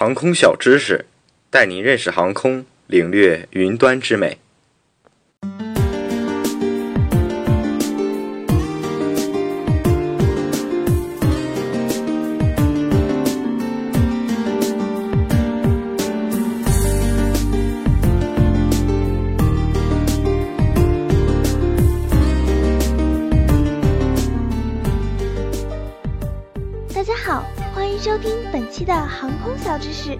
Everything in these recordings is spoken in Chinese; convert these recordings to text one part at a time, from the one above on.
航空小知识，带您认识航空，领略云端之美。欢迎收听本期的航空小知识。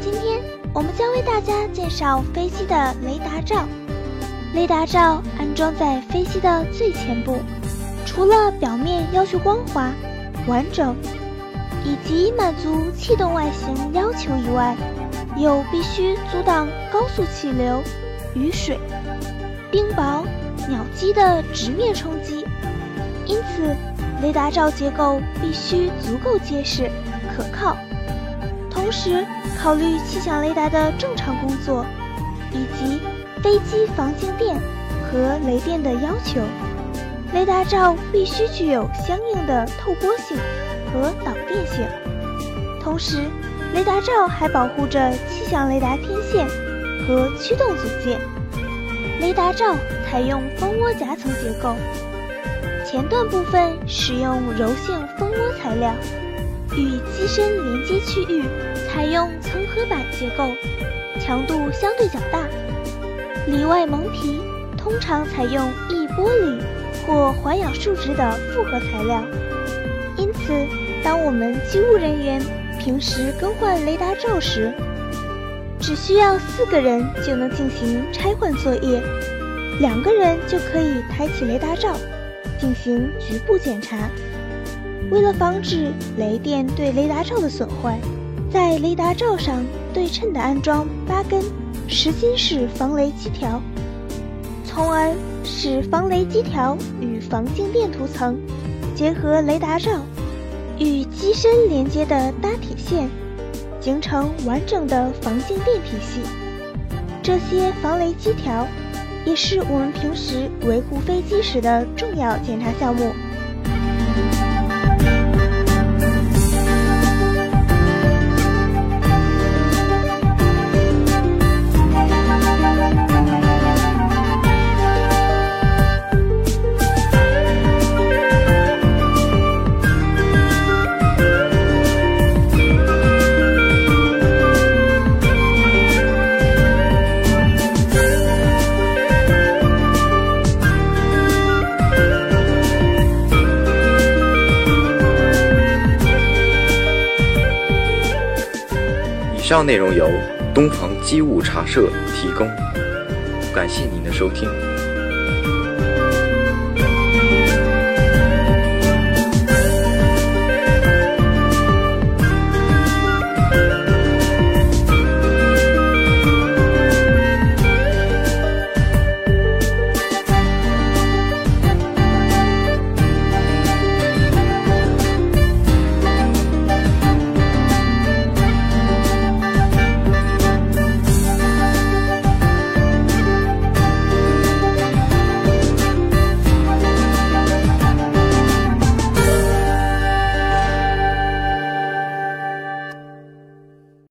今天我们将为大家介绍飞机的雷达罩。雷达罩安装在飞机的最前部，除了表面要求光滑、完整，以及满足气动外形要求以外，又必须阻挡高速气流、雨水、冰雹、鸟击的直面冲击。因此，雷达罩结构必须足够结实、可靠，同时考虑气象雷达的正常工作，以及飞机防静电和雷电的要求。雷达罩必须具有相应的透波性和导电性，同时，雷达罩还保护着气象雷达天线和驱动组件。雷达罩采用蜂窝夹层结构。前段部分使用柔性蜂窝材料，与机身连接区域采用层合板结构，强度相对较大。里外蒙皮通常采用易玻璃或环氧树脂的复合材料，因此，当我们机务人员平时更换雷达罩时，只需要四个人就能进行拆换作业，两个人就可以抬起雷达罩。进行局部检查。为了防止雷电对雷达罩的损坏，在雷达罩上对称的安装八根实心式防雷基条，从而使防雷基条与防静电涂层结合雷达罩与机身连接的搭铁线，形成完整的防静电体系。这些防雷基条。也是我们平时维护飞机时的重要检查项目。上内容由东房机务茶社提供，感谢您的收听。